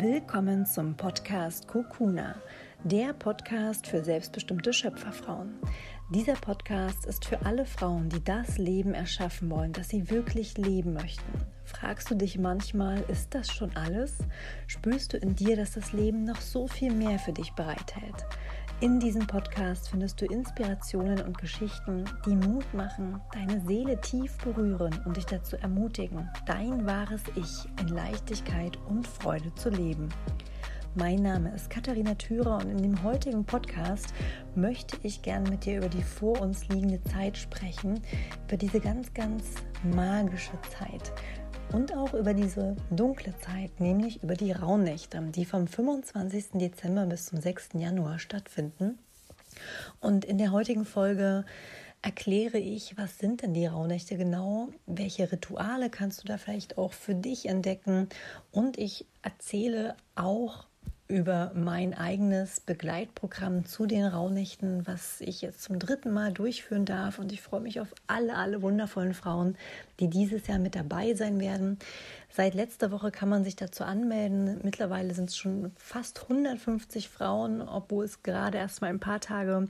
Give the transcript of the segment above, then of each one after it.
Willkommen zum Podcast Kokuna, der Podcast für selbstbestimmte Schöpferfrauen. Dieser Podcast ist für alle Frauen, die das Leben erschaffen wollen, das sie wirklich leben möchten. Fragst du dich manchmal, ist das schon alles? Spürst du in dir, dass das Leben noch so viel mehr für dich bereithält? In diesem Podcast findest du Inspirationen und Geschichten, die Mut machen, deine Seele tief berühren und dich dazu ermutigen, dein wahres Ich in Leichtigkeit und Freude zu leben. Mein Name ist Katharina Thürer und in dem heutigen Podcast möchte ich gerne mit dir über die vor uns liegende Zeit sprechen, über diese ganz, ganz magische Zeit und auch über diese dunkle Zeit, nämlich über die Rauhnächte, die vom 25. Dezember bis zum 6. Januar stattfinden. Und in der heutigen Folge erkläre ich, was sind denn die Rauhnächte genau, welche Rituale kannst du da vielleicht auch für dich entdecken und ich erzähle auch über mein eigenes Begleitprogramm zu den Rauhnächten, was ich jetzt zum dritten Mal durchführen darf. Und ich freue mich auf alle, alle wundervollen Frauen, die dieses Jahr mit dabei sein werden. Seit letzter Woche kann man sich dazu anmelden. Mittlerweile sind es schon fast 150 Frauen, obwohl es gerade erst mal ein paar Tage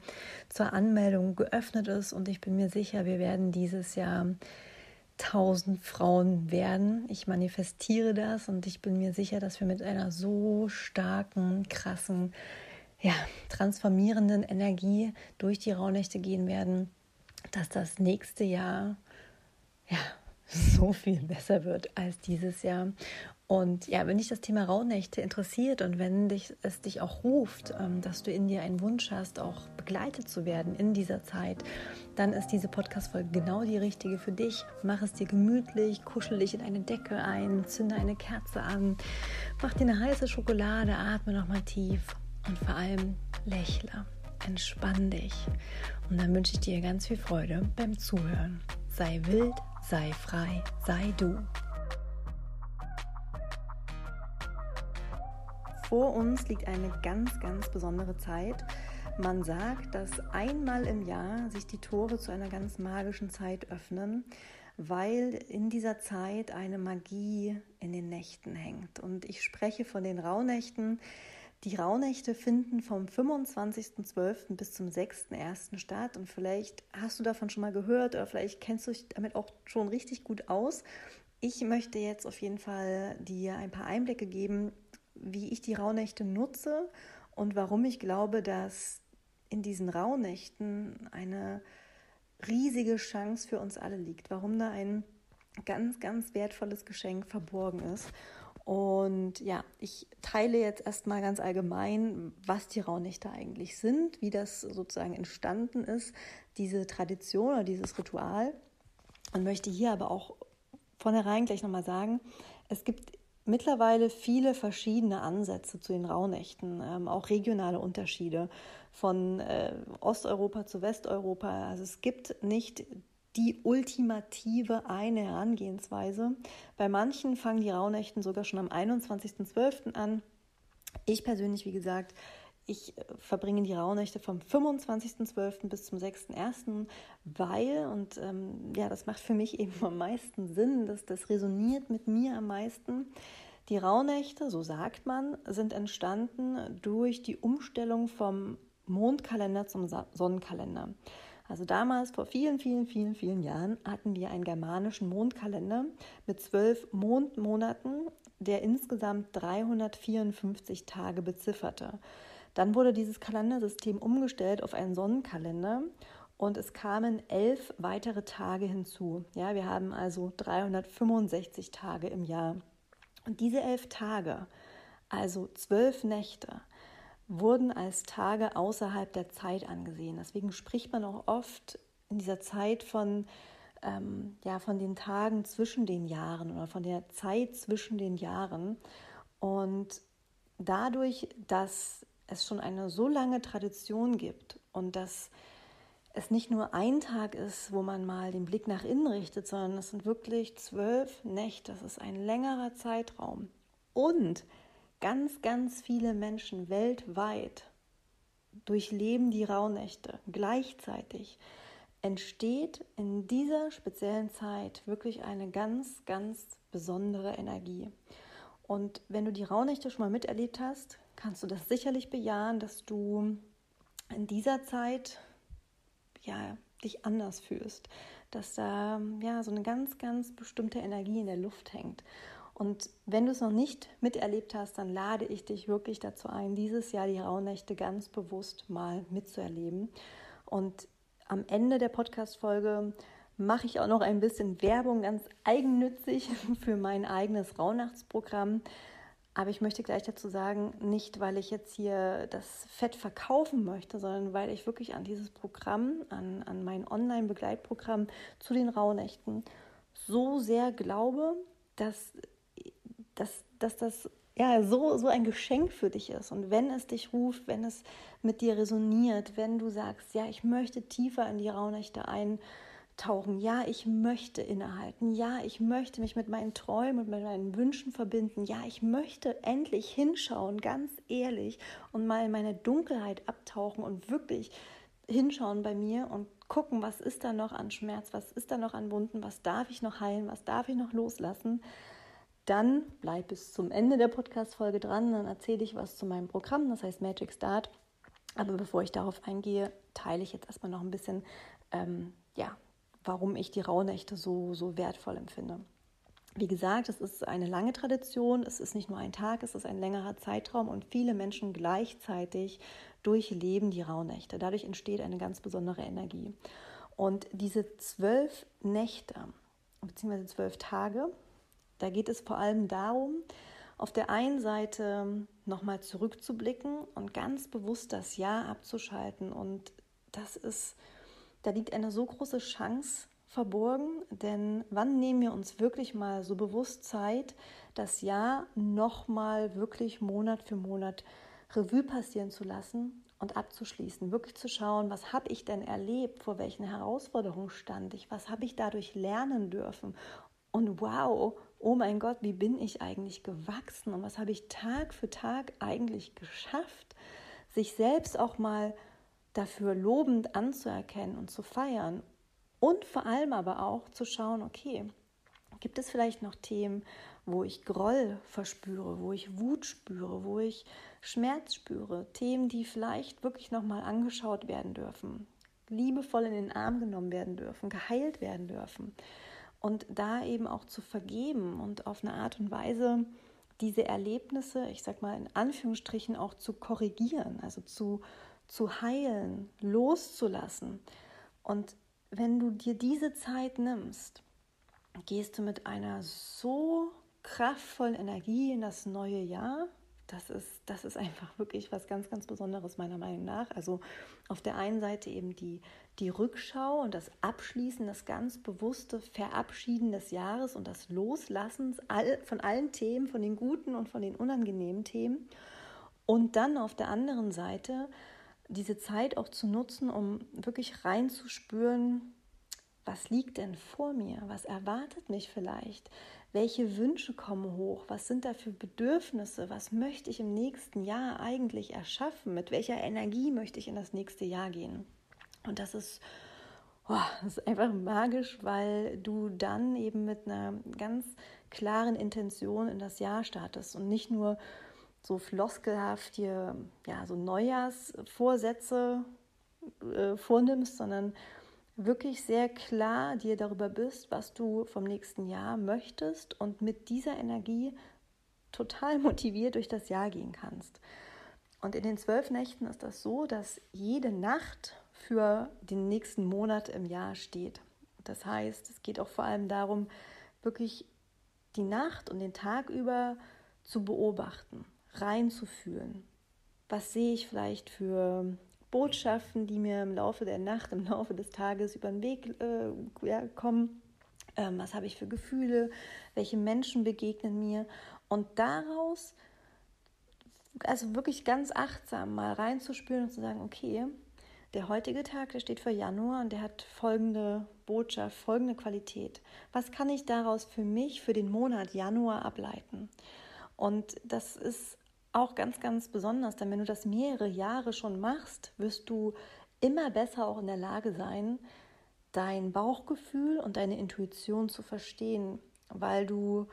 zur Anmeldung geöffnet ist. Und ich bin mir sicher, wir werden dieses Jahr 1000 Frauen werden. Ich manifestiere das und ich bin mir sicher, dass wir mit einer so starken, krassen, ja, transformierenden Energie durch die Rauhnächte gehen werden, dass das nächste Jahr ja so viel besser wird als dieses Jahr. Und ja, wenn dich das Thema Rauhnächte interessiert und wenn dich, es dich auch ruft, ähm, dass du in dir einen Wunsch hast, auch begleitet zu werden in dieser Zeit, dann ist diese Podcast-Folge genau die richtige für dich. Mach es dir gemütlich, kuschel dich in eine Decke ein, zünde eine Kerze an, mach dir eine heiße Schokolade, atme nochmal tief und vor allem lächle. Entspann dich. Und dann wünsche ich dir ganz viel Freude beim Zuhören. Sei wild, sei frei, sei du. Vor uns liegt eine ganz, ganz besondere Zeit. Man sagt, dass einmal im Jahr sich die Tore zu einer ganz magischen Zeit öffnen, weil in dieser Zeit eine Magie in den Nächten hängt. Und ich spreche von den Rauhnächten. Die Rauhnächte finden vom 25.12. bis zum 6.1. statt und vielleicht hast du davon schon mal gehört oder vielleicht kennst du dich damit auch schon richtig gut aus. Ich möchte jetzt auf jeden Fall dir ein paar Einblicke geben, wie ich die Rauhnächte nutze und warum ich glaube, dass in diesen Rauhnächten eine riesige Chance für uns alle liegt, warum da ein ganz, ganz wertvolles Geschenk verborgen ist. Und ja, ich teile jetzt erstmal ganz allgemein, was die Rauhnächte eigentlich sind, wie das sozusagen entstanden ist, diese Tradition oder dieses Ritual. Und möchte hier aber auch vornherein gleich nochmal sagen, es gibt mittlerweile viele verschiedene Ansätze zu den Rauhnächten, ähm, auch regionale Unterschiede von äh, Osteuropa zu Westeuropa. Also es gibt nicht die ultimative eine Herangehensweise. Bei manchen fangen die Rauhnächten sogar schon am 21.12. an. Ich persönlich, wie gesagt, ich äh, verbringe die Rauhnächte vom 25.12. bis zum 6.1., weil, und ähm, ja, das macht für mich eben am meisten Sinn, dass das resoniert mit mir am meisten. Die Rauhnächte, so sagt man, sind entstanden durch die Umstellung vom Mondkalender zum Sonnenkalender. Also damals, vor vielen, vielen, vielen, vielen Jahren, hatten wir einen germanischen Mondkalender mit zwölf Mondmonaten, der insgesamt 354 Tage bezifferte. Dann wurde dieses Kalendersystem umgestellt auf einen Sonnenkalender und es kamen elf weitere Tage hinzu. Ja, wir haben also 365 Tage im Jahr. Und diese elf Tage, also zwölf Nächte, wurden als Tage außerhalb der Zeit angesehen. Deswegen spricht man auch oft in dieser Zeit von, ähm, ja, von den Tagen zwischen den Jahren oder von der Zeit zwischen den Jahren. Und dadurch, dass es schon eine so lange Tradition gibt und dass es nicht nur ein Tag ist, wo man mal den Blick nach innen richtet, sondern es sind wirklich zwölf Nächte. Das ist ein längerer Zeitraum. Und ganz, ganz viele Menschen weltweit durchleben die Rauhnächte gleichzeitig. Entsteht in dieser speziellen Zeit wirklich eine ganz, ganz besondere Energie. Und wenn du die Rauhnächte schon mal miterlebt hast, kannst du das sicherlich bejahen, dass du in dieser Zeit ja, dich anders fühlst, dass da ja so eine ganz, ganz bestimmte Energie in der Luft hängt. Und wenn du es noch nicht miterlebt hast, dann lade ich dich wirklich dazu ein, dieses Jahr die Rauhnächte ganz bewusst mal mitzuerleben. Und am Ende der Podcast-Folge mache ich auch noch ein bisschen Werbung, ganz eigennützig für mein eigenes Rauhnachtsprogramm. Aber ich möchte gleich dazu sagen, nicht weil ich jetzt hier das Fett verkaufen möchte, sondern weil ich wirklich an dieses Programm, an, an mein Online-Begleitprogramm zu den Rauhnächten so sehr glaube, dass, dass, dass das ja, so, so ein Geschenk für dich ist. Und wenn es dich ruft, wenn es mit dir resoniert, wenn du sagst, ja, ich möchte tiefer in die Rauhnächte ein, tauchen. Ja, ich möchte innehalten. Ja, ich möchte mich mit meinen Träumen und mit meinen Wünschen verbinden. Ja, ich möchte endlich hinschauen, ganz ehrlich, und mal in meine Dunkelheit abtauchen und wirklich hinschauen bei mir und gucken, was ist da noch an Schmerz, was ist da noch an Wunden, was darf ich noch heilen, was darf ich noch loslassen. Dann bleib bis zum Ende der Podcast-Folge dran, dann erzähle ich was zu meinem Programm, das heißt Magic Start. Aber bevor ich darauf eingehe, teile ich jetzt erstmal noch ein bisschen ähm, ja, warum ich die Rauhnächte so, so wertvoll empfinde. Wie gesagt, es ist eine lange Tradition, es ist nicht nur ein Tag, es ist ein längerer Zeitraum und viele Menschen gleichzeitig durchleben die Rauhnächte. Dadurch entsteht eine ganz besondere Energie. Und diese zwölf Nächte, beziehungsweise zwölf Tage, da geht es vor allem darum, auf der einen Seite nochmal zurückzublicken und ganz bewusst das Jahr abzuschalten. Und das ist da liegt eine so große Chance verborgen, denn wann nehmen wir uns wirklich mal so bewusst Zeit, das Jahr nochmal wirklich Monat für Monat Revue passieren zu lassen und abzuschließen, wirklich zu schauen, was habe ich denn erlebt, vor welchen Herausforderungen stand ich, was habe ich dadurch lernen dürfen? Und wow, oh mein Gott, wie bin ich eigentlich gewachsen? Und was habe ich Tag für Tag eigentlich geschafft, sich selbst auch mal dafür lobend anzuerkennen und zu feiern und vor allem aber auch zu schauen, okay, gibt es vielleicht noch Themen, wo ich Groll verspüre, wo ich Wut spüre, wo ich Schmerz spüre, Themen, die vielleicht wirklich nochmal angeschaut werden dürfen, liebevoll in den Arm genommen werden dürfen, geheilt werden dürfen und da eben auch zu vergeben und auf eine Art und Weise diese Erlebnisse, ich sag mal in Anführungsstrichen auch zu korrigieren, also zu zu heilen, loszulassen. Und wenn du dir diese Zeit nimmst, gehst du mit einer so kraftvollen Energie in das neue Jahr. Das ist, das ist einfach wirklich was ganz, ganz Besonderes meiner Meinung nach. Also auf der einen Seite eben die, die Rückschau und das Abschließen, das ganz bewusste Verabschieden des Jahres und das Loslassen von allen Themen, von den guten und von den unangenehmen Themen. Und dann auf der anderen Seite diese Zeit auch zu nutzen, um wirklich reinzuspüren, was liegt denn vor mir? Was erwartet mich vielleicht? Welche Wünsche kommen hoch? Was sind da für Bedürfnisse? Was möchte ich im nächsten Jahr eigentlich erschaffen? Mit welcher Energie möchte ich in das nächste Jahr gehen? Und das ist, oh, das ist einfach magisch, weil du dann eben mit einer ganz klaren Intention in das Jahr startest und nicht nur so floskelhaft hier ja, so Neujahrsvorsätze äh, vornimmst, sondern wirklich sehr klar dir darüber bist, was du vom nächsten Jahr möchtest und mit dieser Energie total motiviert durch das Jahr gehen kannst. Und in den zwölf Nächten ist das so, dass jede Nacht für den nächsten Monat im Jahr steht. Das heißt, es geht auch vor allem darum, wirklich die Nacht und den Tag über zu beobachten reinzufühlen. Was sehe ich vielleicht für Botschaften, die mir im Laufe der Nacht, im Laufe des Tages über den Weg äh, ja, kommen? Ähm, was habe ich für Gefühle? Welche Menschen begegnen mir? Und daraus, also wirklich ganz achtsam mal reinzuspüren und zu sagen, okay, der heutige Tag, der steht für Januar und der hat folgende Botschaft, folgende Qualität. Was kann ich daraus für mich, für den Monat Januar ableiten? Und das ist auch ganz, ganz besonders, denn wenn du das mehrere Jahre schon machst, wirst du immer besser auch in der Lage sein, dein Bauchgefühl und deine Intuition zu verstehen, weil du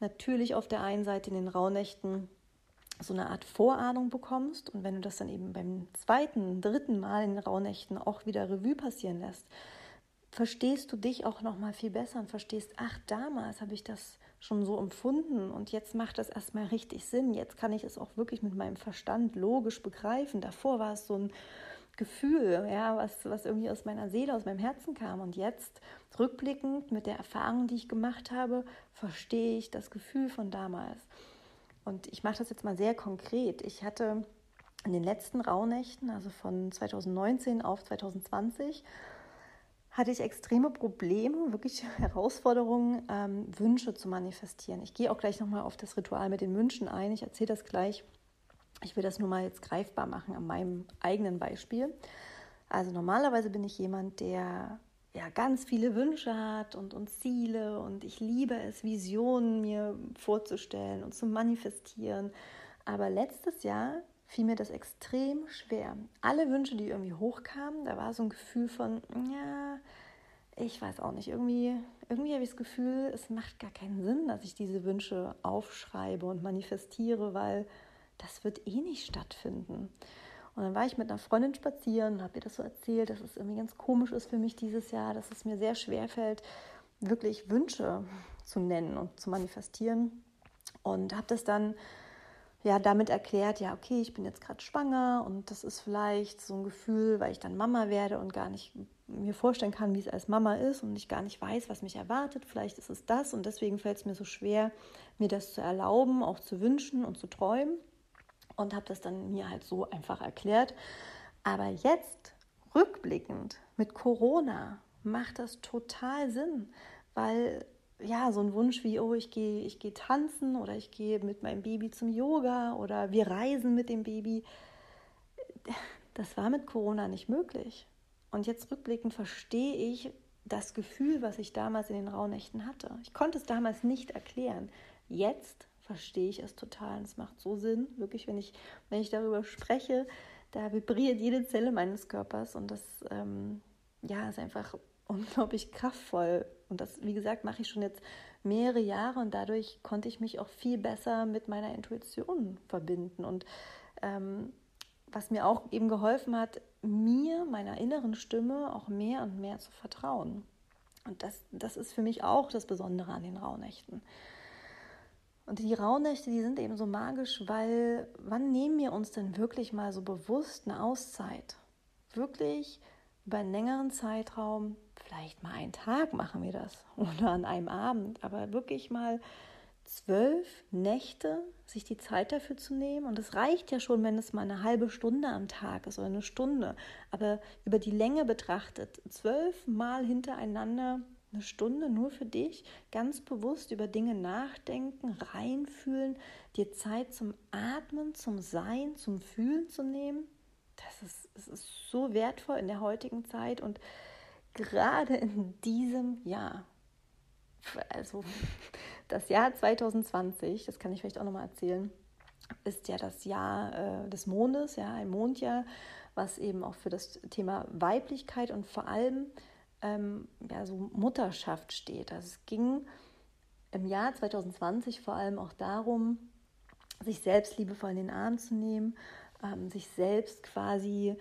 natürlich auf der einen Seite in den Rauhnächten so eine Art Vorahnung bekommst und wenn du das dann eben beim zweiten, dritten Mal in den Rauhnächten auch wieder Revue passieren lässt, verstehst du dich auch noch mal viel besser und verstehst, ach, damals habe ich das schon so empfunden und jetzt macht das erstmal richtig Sinn. Jetzt kann ich es auch wirklich mit meinem Verstand logisch begreifen. Davor war es so ein Gefühl, ja, was, was irgendwie aus meiner Seele, aus meinem Herzen kam. Und jetzt, rückblickend mit der Erfahrung, die ich gemacht habe, verstehe ich das Gefühl von damals. Und ich mache das jetzt mal sehr konkret. Ich hatte in den letzten Rauhnächten, also von 2019 auf 2020, hatte ich extreme Probleme, wirklich Herausforderungen, ähm, Wünsche zu manifestieren. Ich gehe auch gleich nochmal auf das Ritual mit den Wünschen ein. Ich erzähle das gleich. Ich will das nur mal jetzt greifbar machen an meinem eigenen Beispiel. Also normalerweise bin ich jemand, der ja ganz viele Wünsche hat und, und Ziele und ich liebe es, Visionen mir vorzustellen und zu manifestieren. Aber letztes Jahr fiel mir das extrem schwer. Alle Wünsche, die irgendwie hochkamen, da war so ein Gefühl von, ja, ich weiß auch nicht, irgendwie, irgendwie habe ich das Gefühl, es macht gar keinen Sinn, dass ich diese Wünsche aufschreibe und manifestiere, weil das wird eh nicht stattfinden. Und dann war ich mit einer Freundin spazieren und habe ihr das so erzählt, dass es irgendwie ganz komisch ist für mich dieses Jahr, dass es mir sehr schwer fällt, wirklich Wünsche zu nennen und zu manifestieren. Und habe das dann ja damit erklärt, ja, okay, ich bin jetzt gerade schwanger und das ist vielleicht so ein Gefühl, weil ich dann Mama werde und gar nicht mir vorstellen kann, wie es als Mama ist und ich gar nicht weiß, was mich erwartet. Vielleicht ist es das und deswegen fällt es mir so schwer, mir das zu erlauben, auch zu wünschen und zu träumen. Und habe das dann mir halt so einfach erklärt. Aber jetzt, rückblickend mit Corona, macht das total Sinn, weil ja, so ein Wunsch wie, oh, ich gehe ich geh tanzen oder ich gehe mit meinem Baby zum Yoga oder wir reisen mit dem Baby. Das war mit Corona nicht möglich. Und jetzt rückblickend verstehe ich das Gefühl, was ich damals in den Rauhnächten hatte. Ich konnte es damals nicht erklären. Jetzt verstehe ich es total und es macht so Sinn, wirklich, wenn ich, wenn ich darüber spreche, da vibriert jede Zelle meines Körpers und das ähm, ja, ist einfach unglaublich kraftvoll. Und das, wie gesagt, mache ich schon jetzt mehrere Jahre und dadurch konnte ich mich auch viel besser mit meiner Intuition verbinden. Und ähm, was mir auch eben geholfen hat, mir, meiner inneren Stimme auch mehr und mehr zu vertrauen. Und das, das ist für mich auch das Besondere an den Rauhnächten. Und die Rauhnächte, die sind eben so magisch, weil wann nehmen wir uns denn wirklich mal so bewusst eine Auszeit? Wirklich über einen längeren Zeitraum, vielleicht mal einen Tag machen wir das oder an einem Abend, aber wirklich mal zwölf Nächte sich die Zeit dafür zu nehmen. Und es reicht ja schon, wenn es mal eine halbe Stunde am Tag ist oder eine Stunde. Aber über die Länge betrachtet, zwölf Mal hintereinander eine Stunde nur für dich, ganz bewusst über Dinge nachdenken, reinfühlen, dir Zeit zum Atmen, zum Sein, zum Fühlen zu nehmen das ist, das ist so wertvoll in der heutigen Zeit und gerade in diesem Jahr. Also das Jahr 2020, das kann ich vielleicht auch nochmal erzählen, ist ja das Jahr äh, des Mondes, ja, ein Mondjahr, was eben auch für das Thema Weiblichkeit und vor allem ähm, ja, so Mutterschaft steht. Also es ging im Jahr 2020 vor allem auch darum, sich selbst liebevoll in den Arm zu nehmen ähm, sich selbst quasi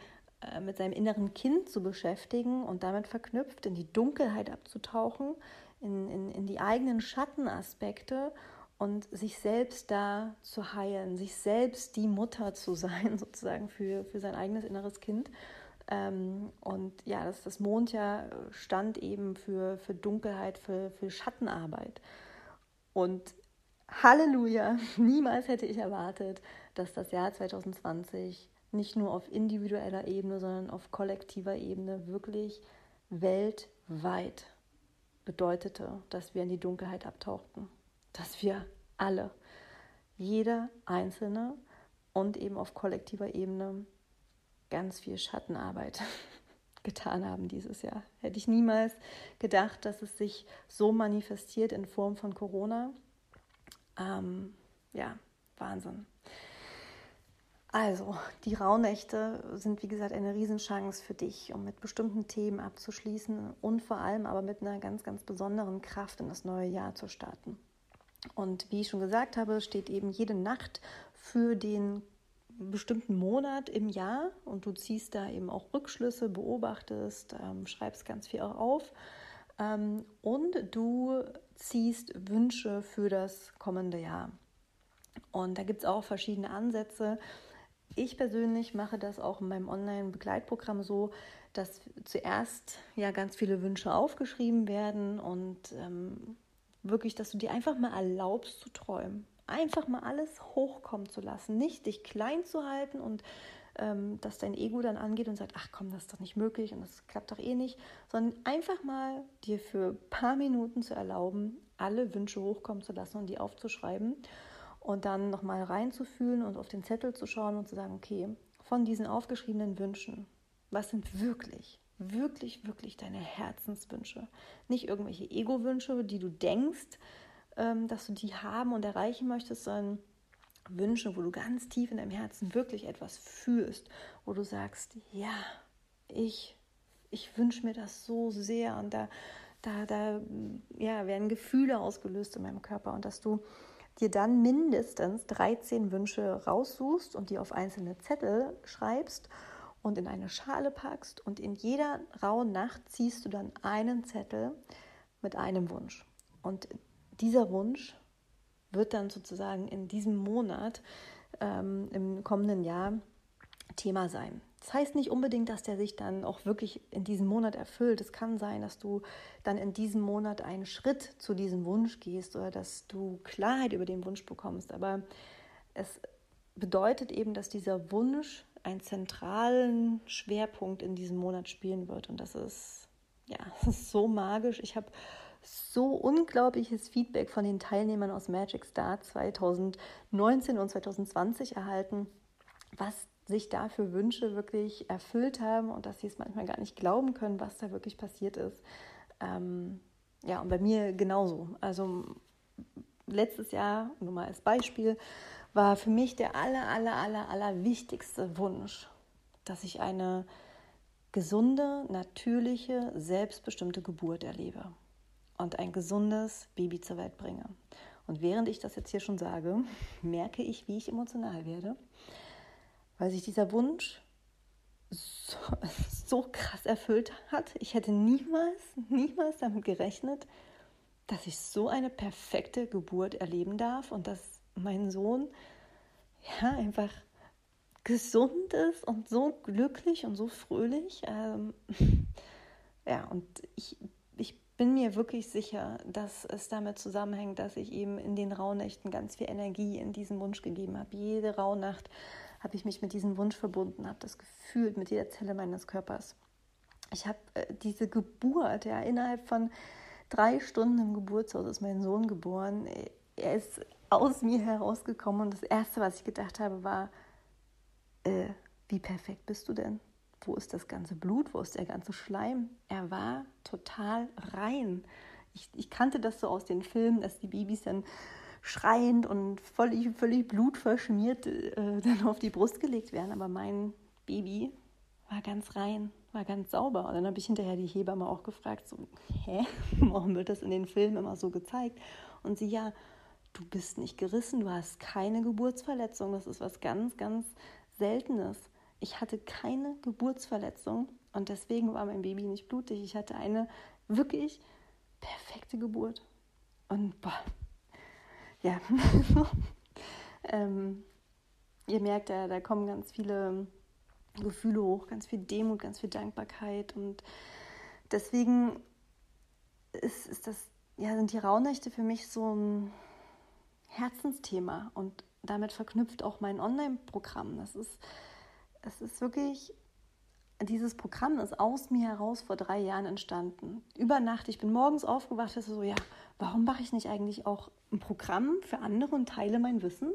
mit seinem inneren Kind zu beschäftigen und damit verknüpft, in die Dunkelheit abzutauchen, in, in, in die eigenen Schattenaspekte und sich selbst da zu heilen, sich selbst die Mutter zu sein, sozusagen für, für sein eigenes inneres Kind. Ähm, und ja, das, das Mondjahr stand eben für, für Dunkelheit, für, für Schattenarbeit. Und Halleluja, niemals hätte ich erwartet, dass das Jahr 2020 nicht nur auf individueller Ebene, sondern auf kollektiver Ebene wirklich weltweit bedeutete, dass wir in die Dunkelheit abtauchten. Dass wir alle, jeder Einzelne und eben auf kollektiver Ebene ganz viel Schattenarbeit getan haben dieses Jahr. Hätte ich niemals gedacht, dass es sich so manifestiert in Form von Corona. Ähm, ja, Wahnsinn. Also, die Rauhnächte sind wie gesagt eine Riesenchance für dich, um mit bestimmten Themen abzuschließen und vor allem aber mit einer ganz, ganz besonderen Kraft in das neue Jahr zu starten. Und wie ich schon gesagt habe, steht eben jede Nacht für den bestimmten Monat im Jahr und du ziehst da eben auch Rückschlüsse, beobachtest, ähm, schreibst ganz viel auch auf ähm, und du ziehst Wünsche für das kommende Jahr. Und da gibt es auch verschiedene Ansätze. Ich persönlich mache das auch in meinem Online-Begleitprogramm so, dass zuerst ja ganz viele Wünsche aufgeschrieben werden und ähm, wirklich, dass du dir einfach mal erlaubst zu träumen. Einfach mal alles hochkommen zu lassen, nicht dich klein zu halten und ähm, dass dein Ego dann angeht und sagt, ach komm, das ist doch nicht möglich und das klappt doch eh nicht, sondern einfach mal dir für ein paar Minuten zu erlauben, alle Wünsche hochkommen zu lassen und die aufzuschreiben und dann nochmal reinzufühlen und auf den Zettel zu schauen und zu sagen, okay, von diesen aufgeschriebenen Wünschen, was sind wirklich, wirklich, wirklich deine Herzenswünsche? Nicht irgendwelche Ego-Wünsche, die du denkst, ähm, dass du die haben und erreichen möchtest, sondern Wünsche, wo du ganz tief in deinem Herzen wirklich etwas fühlst, wo du sagst, ja, ich, ich wünsche mir das so sehr und da, da, da ja, werden Gefühle ausgelöst in meinem Körper und dass du dir dann mindestens 13 Wünsche raussuchst und die auf einzelne Zettel schreibst und in eine Schale packst und in jeder rauen Nacht ziehst du dann einen Zettel mit einem Wunsch. Und dieser Wunsch wird dann sozusagen in diesem Monat, ähm, im kommenden Jahr, Thema sein. Das heißt nicht unbedingt, dass der sich dann auch wirklich in diesem Monat erfüllt. Es kann sein, dass du dann in diesem Monat einen Schritt zu diesem Wunsch gehst oder dass du Klarheit über den Wunsch bekommst. Aber es bedeutet eben, dass dieser Wunsch einen zentralen Schwerpunkt in diesem Monat spielen wird. Und das ist, ja, so magisch. Ich habe so unglaubliches Feedback von den Teilnehmern aus Magic Star 2019 und 2020 erhalten, was sich da für Wünsche wirklich erfüllt haben und dass sie es manchmal gar nicht glauben können, was da wirklich passiert ist. Ähm, ja, und bei mir genauso. Also letztes Jahr, nur mal als Beispiel, war für mich der aller, aller, aller, aller wichtigste Wunsch, dass ich eine gesunde, natürliche, selbstbestimmte Geburt erlebe und ein gesundes Baby zur Welt bringe. Und während ich das jetzt hier schon sage, merke ich, wie ich emotional werde weil sich dieser Wunsch so, so krass erfüllt hat. Ich hätte niemals, niemals damit gerechnet, dass ich so eine perfekte Geburt erleben darf und dass mein Sohn ja einfach gesund ist und so glücklich und so fröhlich. Ähm, ja, und ich, ich bin mir wirklich sicher, dass es damit zusammenhängt, dass ich eben in den Rauhnächten ganz viel Energie in diesen Wunsch gegeben habe. Jede Rauhnacht habe ich mich mit diesem Wunsch verbunden, habe das gefühlt mit jeder Zelle meines Körpers. Ich habe äh, diese Geburt, ja, innerhalb von drei Stunden im Geburtshaus ist mein Sohn geboren. Er ist aus mir herausgekommen und das Erste, was ich gedacht habe, war, äh, wie perfekt bist du denn? Wo ist das ganze Blut? Wo ist der ganze Schleim? Er war total rein. Ich, ich kannte das so aus den Filmen, dass die Babys dann schreiend und völlig, völlig blutverschmiert äh, dann auf die Brust gelegt werden. Aber mein Baby war ganz rein, war ganz sauber. Und dann habe ich hinterher die Hebamme auch gefragt, so, hä, warum wird das in den Filmen immer so gezeigt? Und sie, ja, du bist nicht gerissen, du hast keine Geburtsverletzung. Das ist was ganz, ganz Seltenes. Ich hatte keine Geburtsverletzung und deswegen war mein Baby nicht blutig. Ich hatte eine wirklich perfekte Geburt. Und boah, ja, ähm, ihr merkt, da, da kommen ganz viele Gefühle hoch, ganz viel Demut, ganz viel Dankbarkeit und deswegen ist, ist das, ja, sind die Rauhnächte für mich so ein Herzensthema und damit verknüpft auch mein Online-Programm. Das ist, es ist wirklich dieses Programm ist aus mir heraus vor drei Jahren entstanden. Über Nacht. Ich bin morgens aufgewacht, und so, ja, warum mache ich nicht eigentlich auch ein Programm für andere und teile mein Wissen?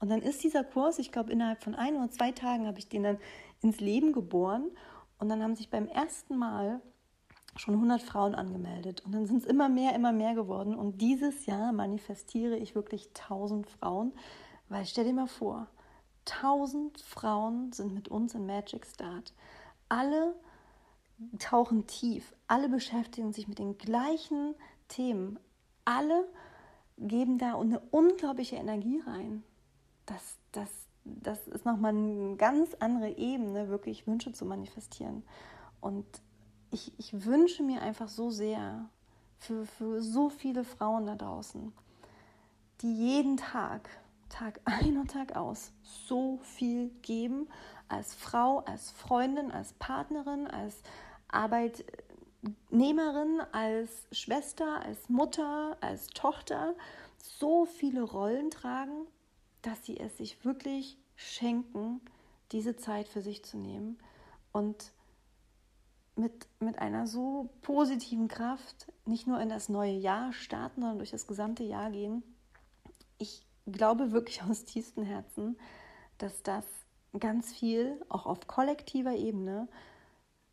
Und dann ist dieser Kurs, ich glaube, innerhalb von ein oder zwei Tagen habe ich den dann ins Leben geboren. Und dann haben sich beim ersten Mal schon 100 Frauen angemeldet. Und dann sind es immer mehr, immer mehr geworden. Und dieses Jahr manifestiere ich wirklich 1000 Frauen, weil stell dir mal vor, 1000 Frauen sind mit uns im Magic Start alle tauchen tief, alle beschäftigen sich mit den gleichen Themen, alle geben da eine unglaubliche Energie rein. Das, das, das ist nochmal eine ganz andere Ebene, wirklich Wünsche zu manifestieren. Und ich, ich wünsche mir einfach so sehr für, für so viele Frauen da draußen, die jeden Tag, Tag ein und Tag aus, so viel geben, als Frau, als Freundin, als Partnerin, als Arbeitnehmerin, als Schwester, als Mutter, als Tochter, so viele Rollen tragen, dass sie es sich wirklich schenken, diese Zeit für sich zu nehmen und mit, mit einer so positiven Kraft nicht nur in das neue Jahr starten, sondern durch das gesamte Jahr gehen. Ich glaube wirklich aus tiefstem Herzen, dass das ganz viel, auch auf kollektiver Ebene,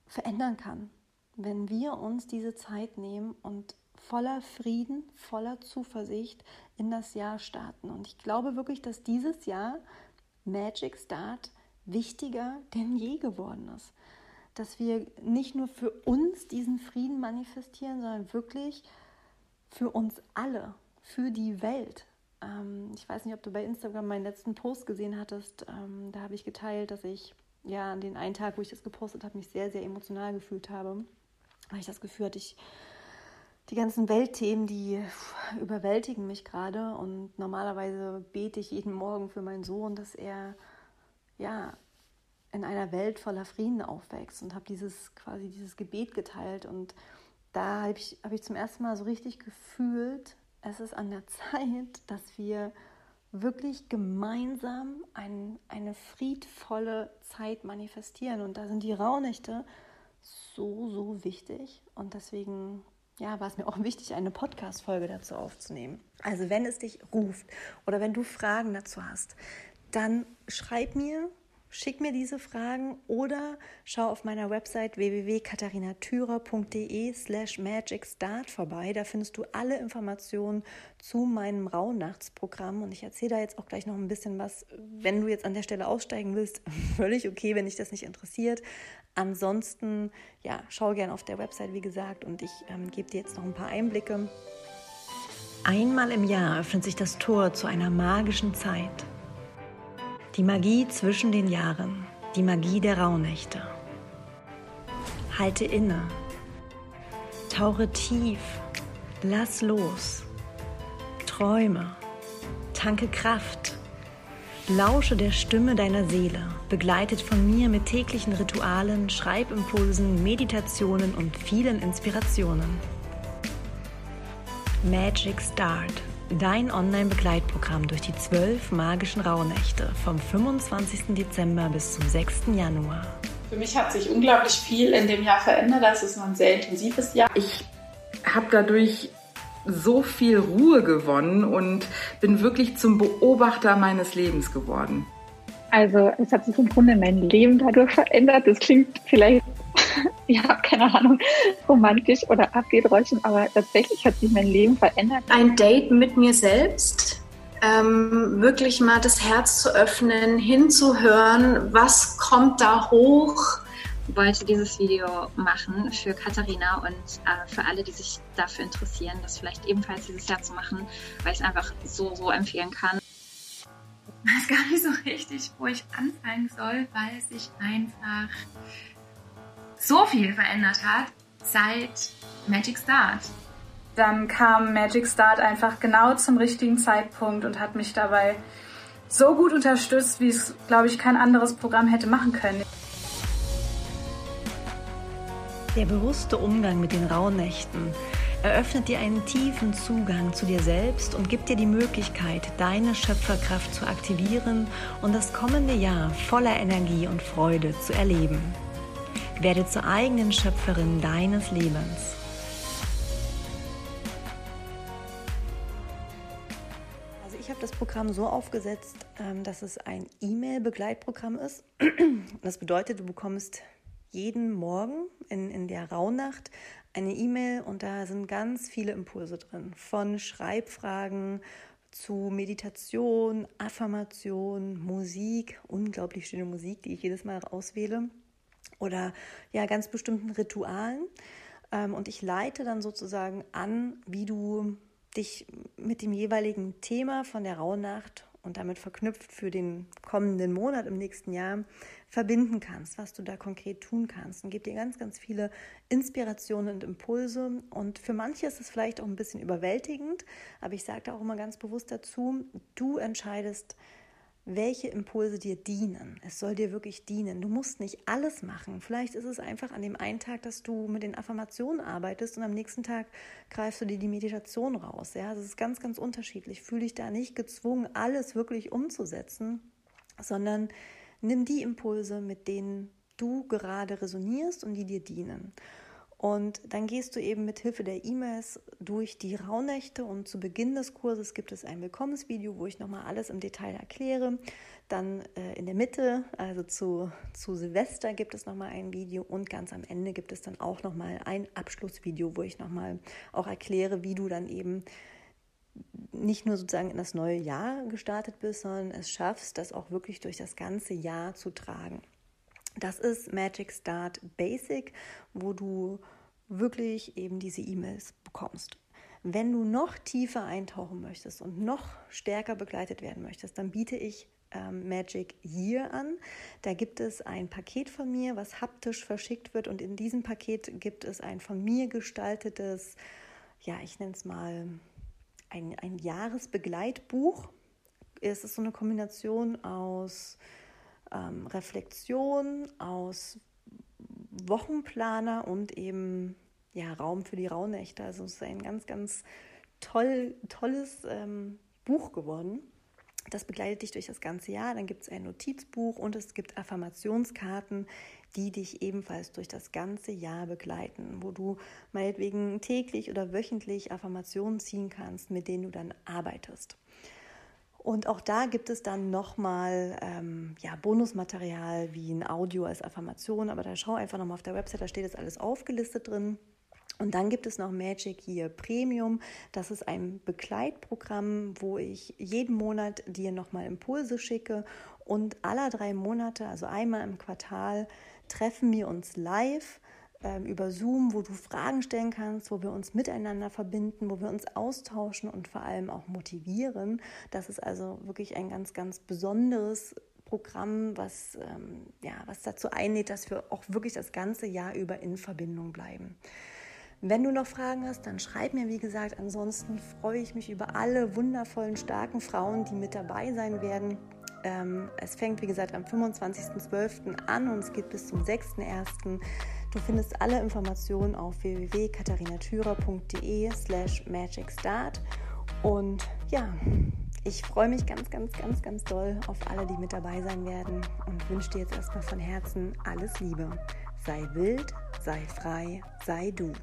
verändern kann, wenn wir uns diese Zeit nehmen und voller Frieden, voller Zuversicht in das Jahr starten. Und ich glaube wirklich, dass dieses Jahr Magic Start wichtiger denn je geworden ist dass wir nicht nur für uns diesen Frieden manifestieren, sondern wirklich für uns alle, für die Welt. Ähm, ich weiß nicht, ob du bei Instagram meinen letzten Post gesehen hattest. Ähm, da habe ich geteilt, dass ich ja an den einen Tag, wo ich das gepostet habe, mich sehr, sehr emotional gefühlt habe, weil ich das Gefühl hatte, ich die ganzen Weltthemen, die überwältigen mich gerade. Und normalerweise bete ich jeden Morgen für meinen Sohn, dass er ja in einer Welt voller Frieden aufwächst und habe dieses quasi dieses Gebet geteilt und da habe ich, hab ich zum ersten Mal so richtig gefühlt, es ist an der Zeit, dass wir wirklich gemeinsam ein, eine friedvolle Zeit manifestieren. Und da sind die Rauhnächte so, so wichtig. Und deswegen ja, war es mir auch wichtig, eine Podcast-Folge dazu aufzunehmen. Also, wenn es dich ruft oder wenn du Fragen dazu hast, dann schreib mir Schick mir diese Fragen oder schau auf meiner Website www.katharinatürer.de slash magicstart vorbei. Da findest du alle Informationen zu meinem Rauhnachtsprogramm und ich erzähle da jetzt auch gleich noch ein bisschen was. Wenn du jetzt an der Stelle aussteigen willst, völlig okay, wenn dich das nicht interessiert. Ansonsten, ja, schau gerne auf der Website, wie gesagt, und ich ähm, gebe dir jetzt noch ein paar Einblicke. Einmal im Jahr öffnet sich das Tor zu einer magischen Zeit. Die Magie zwischen den Jahren, die Magie der Rauhnächte. Halte inne, tauche tief, lass los, träume, tanke Kraft, lausche der Stimme deiner Seele, begleitet von mir mit täglichen Ritualen, Schreibimpulsen, Meditationen und vielen Inspirationen. Magic Start Dein Online-Begleitprogramm durch die zwölf magischen Rauhnächte vom 25. Dezember bis zum 6. Januar. Für mich hat sich unglaublich viel in dem Jahr verändert. Das ist ein sehr intensives Jahr. Ich habe dadurch so viel Ruhe gewonnen und bin wirklich zum Beobachter meines Lebens geworden. Also es hat sich im Grunde mein Leben dadurch verändert. Das klingt vielleicht ja, keine Ahnung, romantisch oder abgedroschen, aber tatsächlich hat sich mein Leben verändert. Ein Date mit mir selbst, ähm, wirklich mal das Herz zu öffnen, hinzuhören, was kommt da hoch. Ich wollte dieses Video machen für Katharina und äh, für alle, die sich dafür interessieren, das vielleicht ebenfalls dieses Jahr zu machen, weil ich es einfach so, so empfehlen kann. Ich weiß gar nicht so richtig, wo ich anfangen soll, weil sich einfach so viel verändert hat seit Magic Start. Dann kam Magic Start einfach genau zum richtigen Zeitpunkt und hat mich dabei so gut unterstützt, wie es, glaube ich, kein anderes Programm hätte machen können. Der bewusste Umgang mit den Rauhnächten eröffnet dir einen tiefen Zugang zu dir selbst und gibt dir die Möglichkeit, deine Schöpferkraft zu aktivieren und das kommende Jahr voller Energie und Freude zu erleben. Werde zur eigenen Schöpferin deines Lebens. Also ich habe das Programm so aufgesetzt, ähm, dass es ein E-Mail-Begleitprogramm ist. Das bedeutet, du bekommst jeden Morgen in, in der Rauhnacht eine E-Mail und da sind ganz viele Impulse drin. Von Schreibfragen zu Meditation, Affirmation, Musik, unglaublich schöne Musik, die ich jedes Mal auswähle oder ja ganz bestimmten Ritualen. Ähm, und ich leite dann sozusagen an, wie du dich mit dem jeweiligen Thema von der Rauhnacht und damit verknüpft für den kommenden Monat im nächsten Jahr verbinden kannst, was du da konkret tun kannst und gebe dir ganz, ganz viele Inspirationen und Impulse. Und für manche ist es vielleicht auch ein bisschen überwältigend, aber ich sage da auch immer ganz bewusst dazu, du entscheidest, welche Impulse dir dienen. Es soll dir wirklich dienen. Du musst nicht alles machen. Vielleicht ist es einfach an dem einen Tag, dass du mit den Affirmationen arbeitest und am nächsten Tag greifst du dir die Meditation raus. Ja, das ist ganz, ganz unterschiedlich. Fühle dich da nicht gezwungen, alles wirklich umzusetzen, sondern nimm die Impulse, mit denen du gerade resonierst und die dir dienen. Und dann gehst du eben mit Hilfe der E-Mails durch die Rauhnächte und zu Beginn des Kurses gibt es ein Willkommensvideo, wo ich nochmal alles im Detail erkläre. Dann äh, in der Mitte, also zu, zu Silvester, gibt es nochmal ein Video und ganz am Ende gibt es dann auch nochmal ein Abschlussvideo, wo ich nochmal auch erkläre, wie du dann eben nicht nur sozusagen in das neue Jahr gestartet bist, sondern es schaffst, das auch wirklich durch das ganze Jahr zu tragen. Das ist Magic Start Basic, wo du wirklich eben diese E-Mails bekommst. Wenn du noch tiefer eintauchen möchtest und noch stärker begleitet werden möchtest, dann biete ich ähm, Magic Year an. Da gibt es ein Paket von mir, was haptisch verschickt wird und in diesem Paket gibt es ein von mir gestaltetes, ja, ich nenne es mal ein, ein Jahresbegleitbuch. Es ist so eine Kombination aus ähm, Reflexion, aus Wochenplaner und eben ja, Raum für die Rauhnächte. Also es ist ein ganz, ganz toll, tolles ähm, Buch geworden. Das begleitet dich durch das ganze Jahr. Dann gibt es ein Notizbuch und es gibt Affirmationskarten, die dich ebenfalls durch das ganze Jahr begleiten, wo du meinetwegen täglich oder wöchentlich Affirmationen ziehen kannst, mit denen du dann arbeitest. Und auch da gibt es dann nochmal ähm, ja, Bonusmaterial wie ein Audio als Affirmation, aber da schau einfach nochmal auf der Website, da steht das alles aufgelistet drin. Und dann gibt es noch Magic Year Premium. Das ist ein Begleitprogramm, wo ich jeden Monat dir nochmal Impulse schicke. Und alle drei Monate, also einmal im Quartal, treffen wir uns live ähm, über Zoom, wo du Fragen stellen kannst, wo wir uns miteinander verbinden, wo wir uns austauschen und vor allem auch motivieren. Das ist also wirklich ein ganz, ganz besonderes Programm, was, ähm, ja, was dazu einlädt, dass wir auch wirklich das ganze Jahr über in Verbindung bleiben. Wenn du noch Fragen hast, dann schreib mir, wie gesagt. Ansonsten freue ich mich über alle wundervollen, starken Frauen, die mit dabei sein werden. Ähm, es fängt, wie gesagt, am 25.12. an und es geht bis zum 6.1. Du findest alle Informationen auf www.katharinatürer.de slash magicstart. Und ja, ich freue mich ganz, ganz, ganz, ganz doll auf alle, die mit dabei sein werden und wünsche dir jetzt erstmal von Herzen alles Liebe. Sei wild, sei frei, sei du.